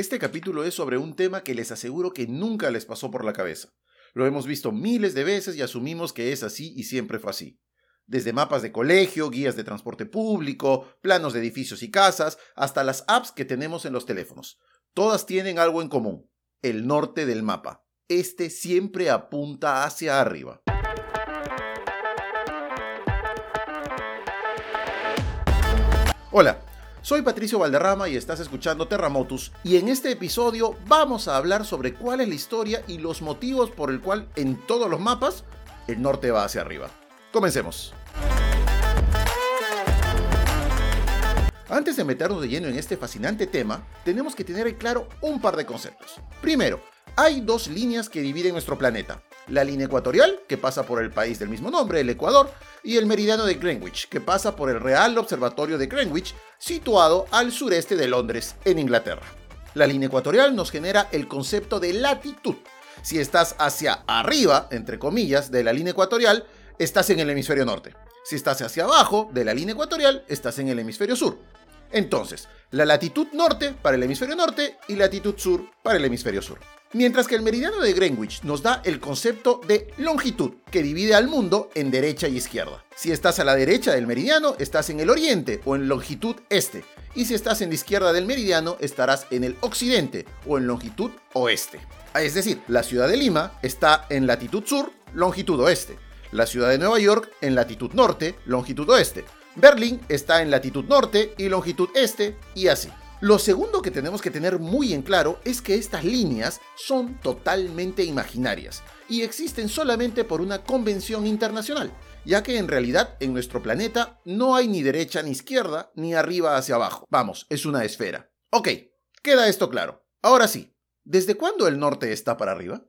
Este capítulo es sobre un tema que les aseguro que nunca les pasó por la cabeza. Lo hemos visto miles de veces y asumimos que es así y siempre fue así. Desde mapas de colegio, guías de transporte público, planos de edificios y casas, hasta las apps que tenemos en los teléfonos. Todas tienen algo en común, el norte del mapa. Este siempre apunta hacia arriba. Hola, soy Patricio Valderrama y estás escuchando Terramotus y en este episodio vamos a hablar sobre cuál es la historia y los motivos por el cual en todos los mapas el norte va hacia arriba. Comencemos. Antes de meternos de lleno en este fascinante tema, tenemos que tener en claro un par de conceptos. Primero, hay dos líneas que dividen nuestro planeta. La línea ecuatorial, que pasa por el país del mismo nombre, el Ecuador, y el meridiano de Greenwich, que pasa por el Real Observatorio de Greenwich, situado al sureste de Londres, en Inglaterra. La línea ecuatorial nos genera el concepto de latitud. Si estás hacia arriba, entre comillas, de la línea ecuatorial, estás en el hemisferio norte. Si estás hacia abajo de la línea ecuatorial, estás en el hemisferio sur. Entonces, la latitud norte para el hemisferio norte y latitud sur para el hemisferio sur. Mientras que el meridiano de Greenwich nos da el concepto de longitud, que divide al mundo en derecha y izquierda. Si estás a la derecha del meridiano, estás en el oriente o en longitud este. Y si estás en la izquierda del meridiano, estarás en el occidente o en longitud oeste. Es decir, la ciudad de Lima está en latitud sur, longitud oeste. La ciudad de Nueva York en latitud norte, longitud oeste. Berlín está en latitud norte y longitud este, y así. Lo segundo que tenemos que tener muy en claro es que estas líneas son totalmente imaginarias y existen solamente por una convención internacional, ya que en realidad en nuestro planeta no hay ni derecha ni izquierda, ni arriba hacia abajo. Vamos, es una esfera. Ok, queda esto claro. Ahora sí, ¿desde cuándo el norte está para arriba?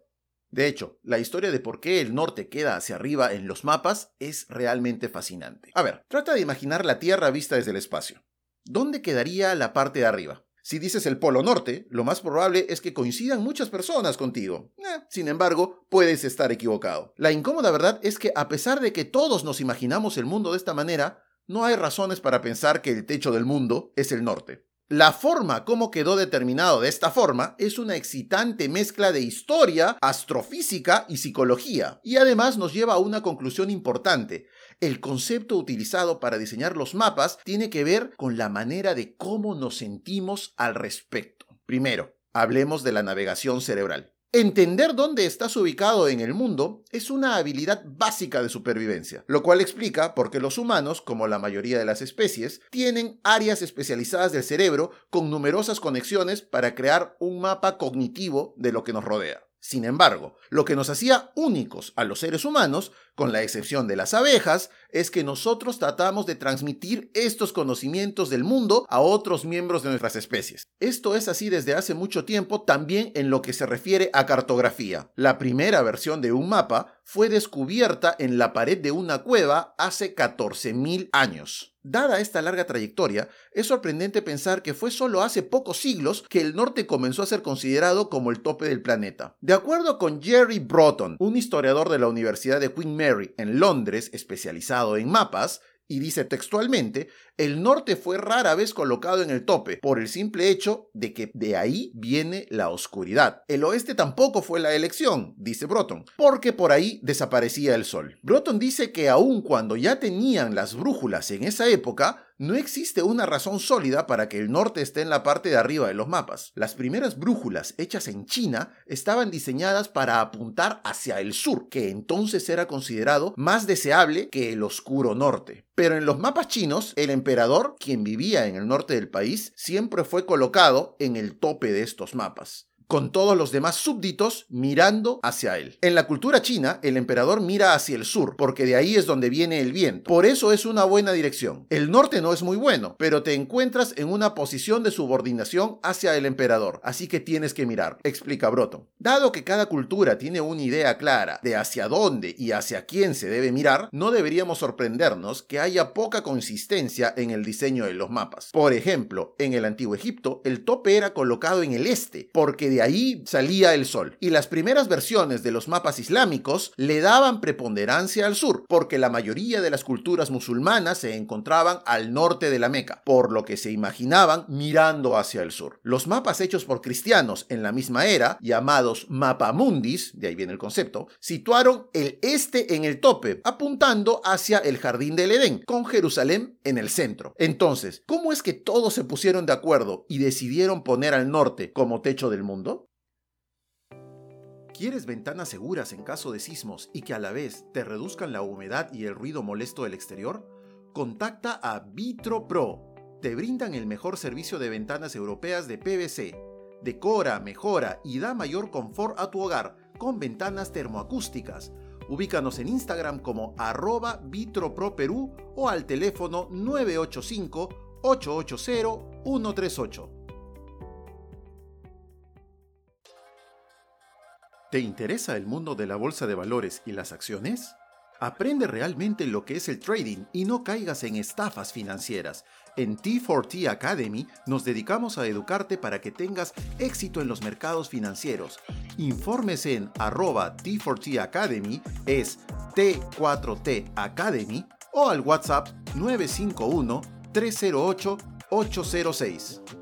De hecho, la historia de por qué el norte queda hacia arriba en los mapas es realmente fascinante. A ver, trata de imaginar la Tierra vista desde el espacio. ¿Dónde quedaría la parte de arriba? Si dices el Polo Norte, lo más probable es que coincidan muchas personas contigo. Eh, sin embargo, puedes estar equivocado. La incómoda verdad es que a pesar de que todos nos imaginamos el mundo de esta manera, no hay razones para pensar que el techo del mundo es el norte. La forma como quedó determinado de esta forma es una excitante mezcla de historia, astrofísica y psicología, y además nos lleva a una conclusión importante. El concepto utilizado para diseñar los mapas tiene que ver con la manera de cómo nos sentimos al respecto. Primero, hablemos de la navegación cerebral. Entender dónde estás ubicado en el mundo es una habilidad básica de supervivencia, lo cual explica por qué los humanos, como la mayoría de las especies, tienen áreas especializadas del cerebro con numerosas conexiones para crear un mapa cognitivo de lo que nos rodea. Sin embargo, lo que nos hacía únicos a los seres humanos, con la excepción de las abejas, es que nosotros tratamos de transmitir estos conocimientos del mundo a otros miembros de nuestras especies. Esto es así desde hace mucho tiempo también en lo que se refiere a cartografía. La primera versión de un mapa fue descubierta en la pared de una cueva hace 14.000 años. Dada esta larga trayectoria, es sorprendente pensar que fue solo hace pocos siglos que el norte comenzó a ser considerado como el tope del planeta. De acuerdo con Jerry Broughton, un historiador de la Universidad de Queen Mary en Londres especializado en mapas, y dice textualmente, el norte fue rara vez colocado en el tope, por el simple hecho de que de ahí viene la oscuridad. El oeste tampoco fue la elección, dice Broughton, porque por ahí desaparecía el sol. Broughton dice que aun cuando ya tenían las brújulas en esa época, no existe una razón sólida para que el norte esté en la parte de arriba de los mapas. Las primeras brújulas hechas en China estaban diseñadas para apuntar hacia el sur, que entonces era considerado más deseable que el oscuro norte. Pero en los mapas chinos, el emperador, quien vivía en el norte del país, siempre fue colocado en el tope de estos mapas con todos los demás súbditos mirando hacia él. En la cultura china, el emperador mira hacia el sur, porque de ahí es donde viene el viento. Por eso es una buena dirección. El norte no es muy bueno, pero te encuentras en una posición de subordinación hacia el emperador, así que tienes que mirar, explica Broton. Dado que cada cultura tiene una idea clara de hacia dónde y hacia quién se debe mirar, no deberíamos sorprendernos que haya poca consistencia en el diseño de los mapas. Por ejemplo, en el antiguo Egipto, el tope era colocado en el este, porque de ahí salía el sol. Y las primeras versiones de los mapas islámicos le daban preponderancia al sur, porque la mayoría de las culturas musulmanas se encontraban al norte de la Meca, por lo que se imaginaban mirando hacia el sur. Los mapas hechos por cristianos en la misma era, llamados mapamundis, de ahí viene el concepto, situaron el este en el tope, apuntando hacia el jardín del Edén, con Jerusalén en el centro. Entonces, ¿cómo es que todos se pusieron de acuerdo y decidieron poner al norte como techo del mundo? ¿Quieres ventanas seguras en caso de sismos y que a la vez te reduzcan la humedad y el ruido molesto del exterior? Contacta a Vitro Pro. Te brindan el mejor servicio de ventanas europeas de PVC. Decora, mejora y da mayor confort a tu hogar con ventanas termoacústicas. Ubícanos en Instagram como arroba vitroproperú o al teléfono 985-880-138. ¿Te interesa el mundo de la bolsa de valores y las acciones? Aprende realmente lo que es el trading y no caigas en estafas financieras. En T4T Academy nos dedicamos a educarte para que tengas éxito en los mercados financieros. Infórmese en arroba T4T Academy, es T4T Academy, o al WhatsApp 951 308 806.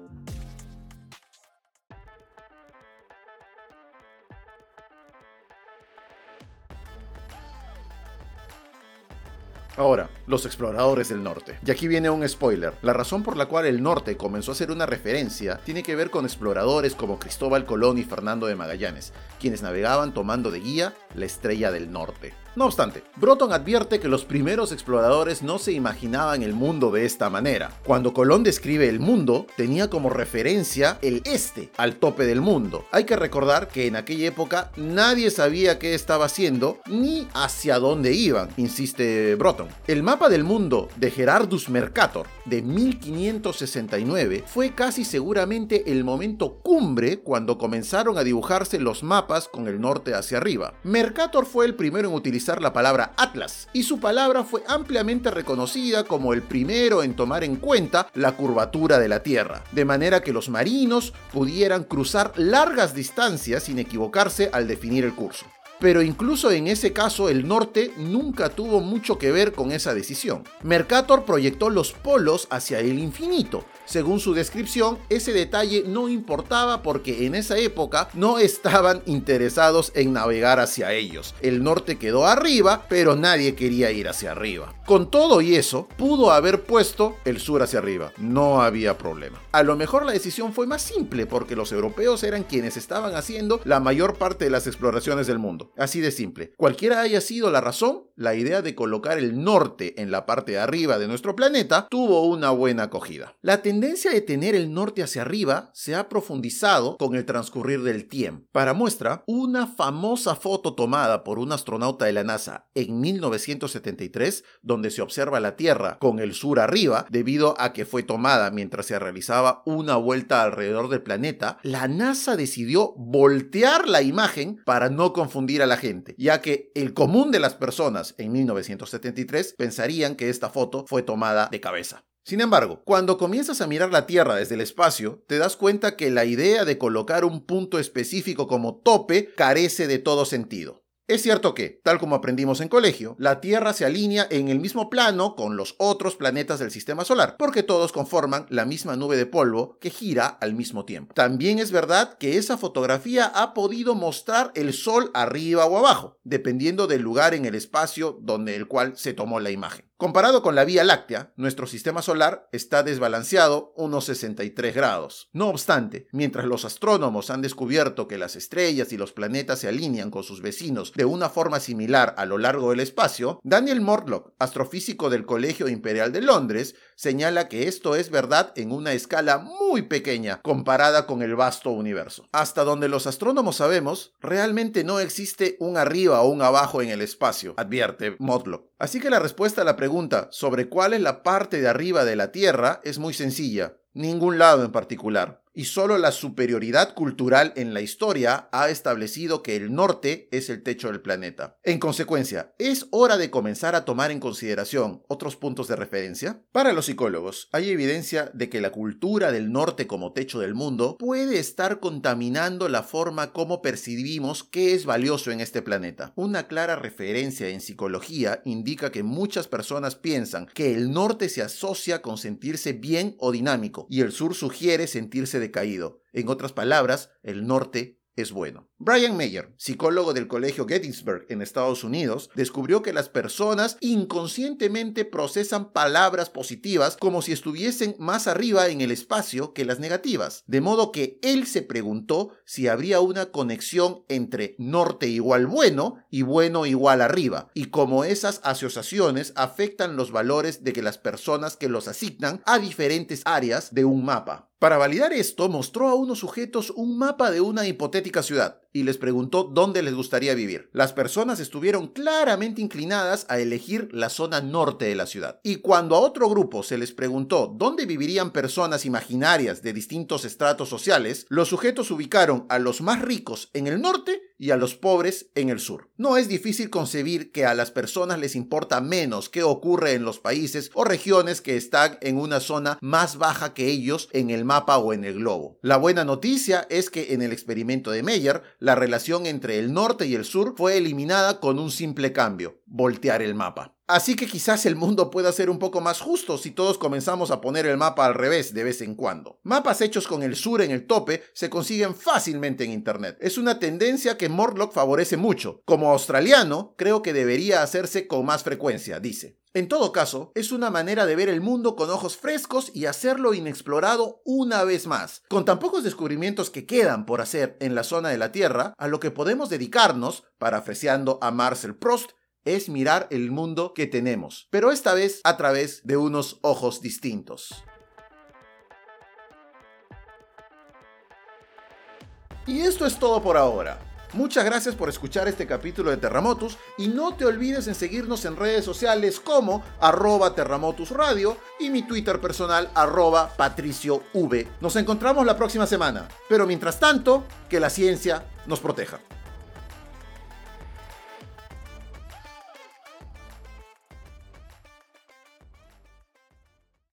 Ahora, los exploradores del norte. Y aquí viene un spoiler. La razón por la cual el norte comenzó a ser una referencia tiene que ver con exploradores como Cristóbal Colón y Fernando de Magallanes, quienes navegaban tomando de guía la estrella del norte. No obstante, Broton advierte que los primeros exploradores no se imaginaban el mundo de esta manera. Cuando Colón describe el mundo, tenía como referencia el este, al tope del mundo. Hay que recordar que en aquella época nadie sabía qué estaba haciendo ni hacia dónde iban, insiste Broton. El mapa del mundo de Gerardus Mercator de 1569 fue casi seguramente el momento cumbre cuando comenzaron a dibujarse los mapas con el norte hacia arriba. Mercator fue el primero en utilizar la palabra Atlas, y su palabra fue ampliamente reconocida como el primero en tomar en cuenta la curvatura de la Tierra, de manera que los marinos pudieran cruzar largas distancias sin equivocarse al definir el curso. Pero incluso en ese caso el norte nunca tuvo mucho que ver con esa decisión. Mercator proyectó los polos hacia el infinito, según su descripción, ese detalle no importaba porque en esa época no estaban interesados en navegar hacia ellos. El norte quedó arriba, pero nadie quería ir hacia arriba. Con todo y eso, pudo haber puesto el sur hacia arriba. No había problema. A lo mejor la decisión fue más simple porque los europeos eran quienes estaban haciendo la mayor parte de las exploraciones del mundo. Así de simple. Cualquiera haya sido la razón, la idea de colocar el norte en la parte de arriba de nuestro planeta tuvo una buena acogida. La tendencia de tener el norte hacia arriba se ha profundizado con el transcurrir del tiempo. Para muestra, una famosa foto tomada por un astronauta de la NASA en 1973, donde se observa la Tierra con el sur arriba, debido a que fue tomada mientras se realizaba una vuelta alrededor del planeta, la NASA decidió voltear la imagen para no confundir a la gente, ya que el común de las personas en 1973 pensarían que esta foto fue tomada de cabeza. Sin embargo, cuando comienzas a mirar la Tierra desde el espacio, te das cuenta que la idea de colocar un punto específico como tope carece de todo sentido. Es cierto que, tal como aprendimos en colegio, la Tierra se alinea en el mismo plano con los otros planetas del sistema solar, porque todos conforman la misma nube de polvo que gira al mismo tiempo. También es verdad que esa fotografía ha podido mostrar el Sol arriba o abajo, dependiendo del lugar en el espacio donde el cual se tomó la imagen. Comparado con la Vía Láctea, nuestro sistema solar está desbalanceado unos 63 grados. No obstante, mientras los astrónomos han descubierto que las estrellas y los planetas se alinean con sus vecinos de una forma similar a lo largo del espacio, Daniel Mortlock, astrofísico del Colegio Imperial de Londres, señala que esto es verdad en una escala muy pequeña comparada con el vasto universo. Hasta donde los astrónomos sabemos, realmente no existe un arriba o un abajo en el espacio, advierte Mortlock. Así que la respuesta a la pregunta sobre cuál es la parte de arriba de la Tierra es muy sencilla, ningún lado en particular. Y solo la superioridad cultural en la historia ha establecido que el norte es el techo del planeta. En consecuencia, ¿es hora de comenzar a tomar en consideración otros puntos de referencia? Para los psicólogos, hay evidencia de que la cultura del norte como techo del mundo puede estar contaminando la forma como percibimos qué es valioso en este planeta. Una clara referencia en psicología indica que muchas personas piensan que el norte se asocia con sentirse bien o dinámico y el sur sugiere sentirse decaído. En otras palabras, el norte es bueno. Brian Mayer, psicólogo del Colegio Gettysburg en Estados Unidos, descubrió que las personas inconscientemente procesan palabras positivas como si estuviesen más arriba en el espacio que las negativas, de modo que él se preguntó si habría una conexión entre norte igual bueno y bueno igual arriba, y cómo esas asociaciones afectan los valores de que las personas que los asignan a diferentes áreas de un mapa. Para validar esto, mostró a unos sujetos un mapa de una hipotética ciudad y les preguntó dónde les gustaría vivir. Las personas estuvieron claramente inclinadas a elegir la zona norte de la ciudad. Y cuando a otro grupo se les preguntó dónde vivirían personas imaginarias de distintos estratos sociales, los sujetos ubicaron a los más ricos en el norte y a los pobres en el sur. No es difícil concebir que a las personas les importa menos qué ocurre en los países o regiones que están en una zona más baja que ellos en el mapa o en el globo. La buena noticia es que en el experimento de Meyer, la relación entre el norte y el sur fue eliminada con un simple cambio, voltear el mapa. Así que quizás el mundo pueda ser un poco más justo si todos comenzamos a poner el mapa al revés de vez en cuando. Mapas hechos con el sur en el tope se consiguen fácilmente en Internet. Es una tendencia que Morlock favorece mucho. Como australiano, creo que debería hacerse con más frecuencia, dice. En todo caso, es una manera de ver el mundo con ojos frescos y hacerlo inexplorado una vez más. Con tan pocos descubrimientos que quedan por hacer en la zona de la Tierra, a lo que podemos dedicarnos, parafraseando a Marcel Proust, es mirar el mundo que tenemos, pero esta vez a través de unos ojos distintos. Y esto es todo por ahora. Muchas gracias por escuchar este capítulo de Terramotus y no te olvides en seguirnos en redes sociales como arroba Terramotus Radio y mi Twitter personal arroba Patricio v. Nos encontramos la próxima semana, pero mientras tanto, que la ciencia nos proteja.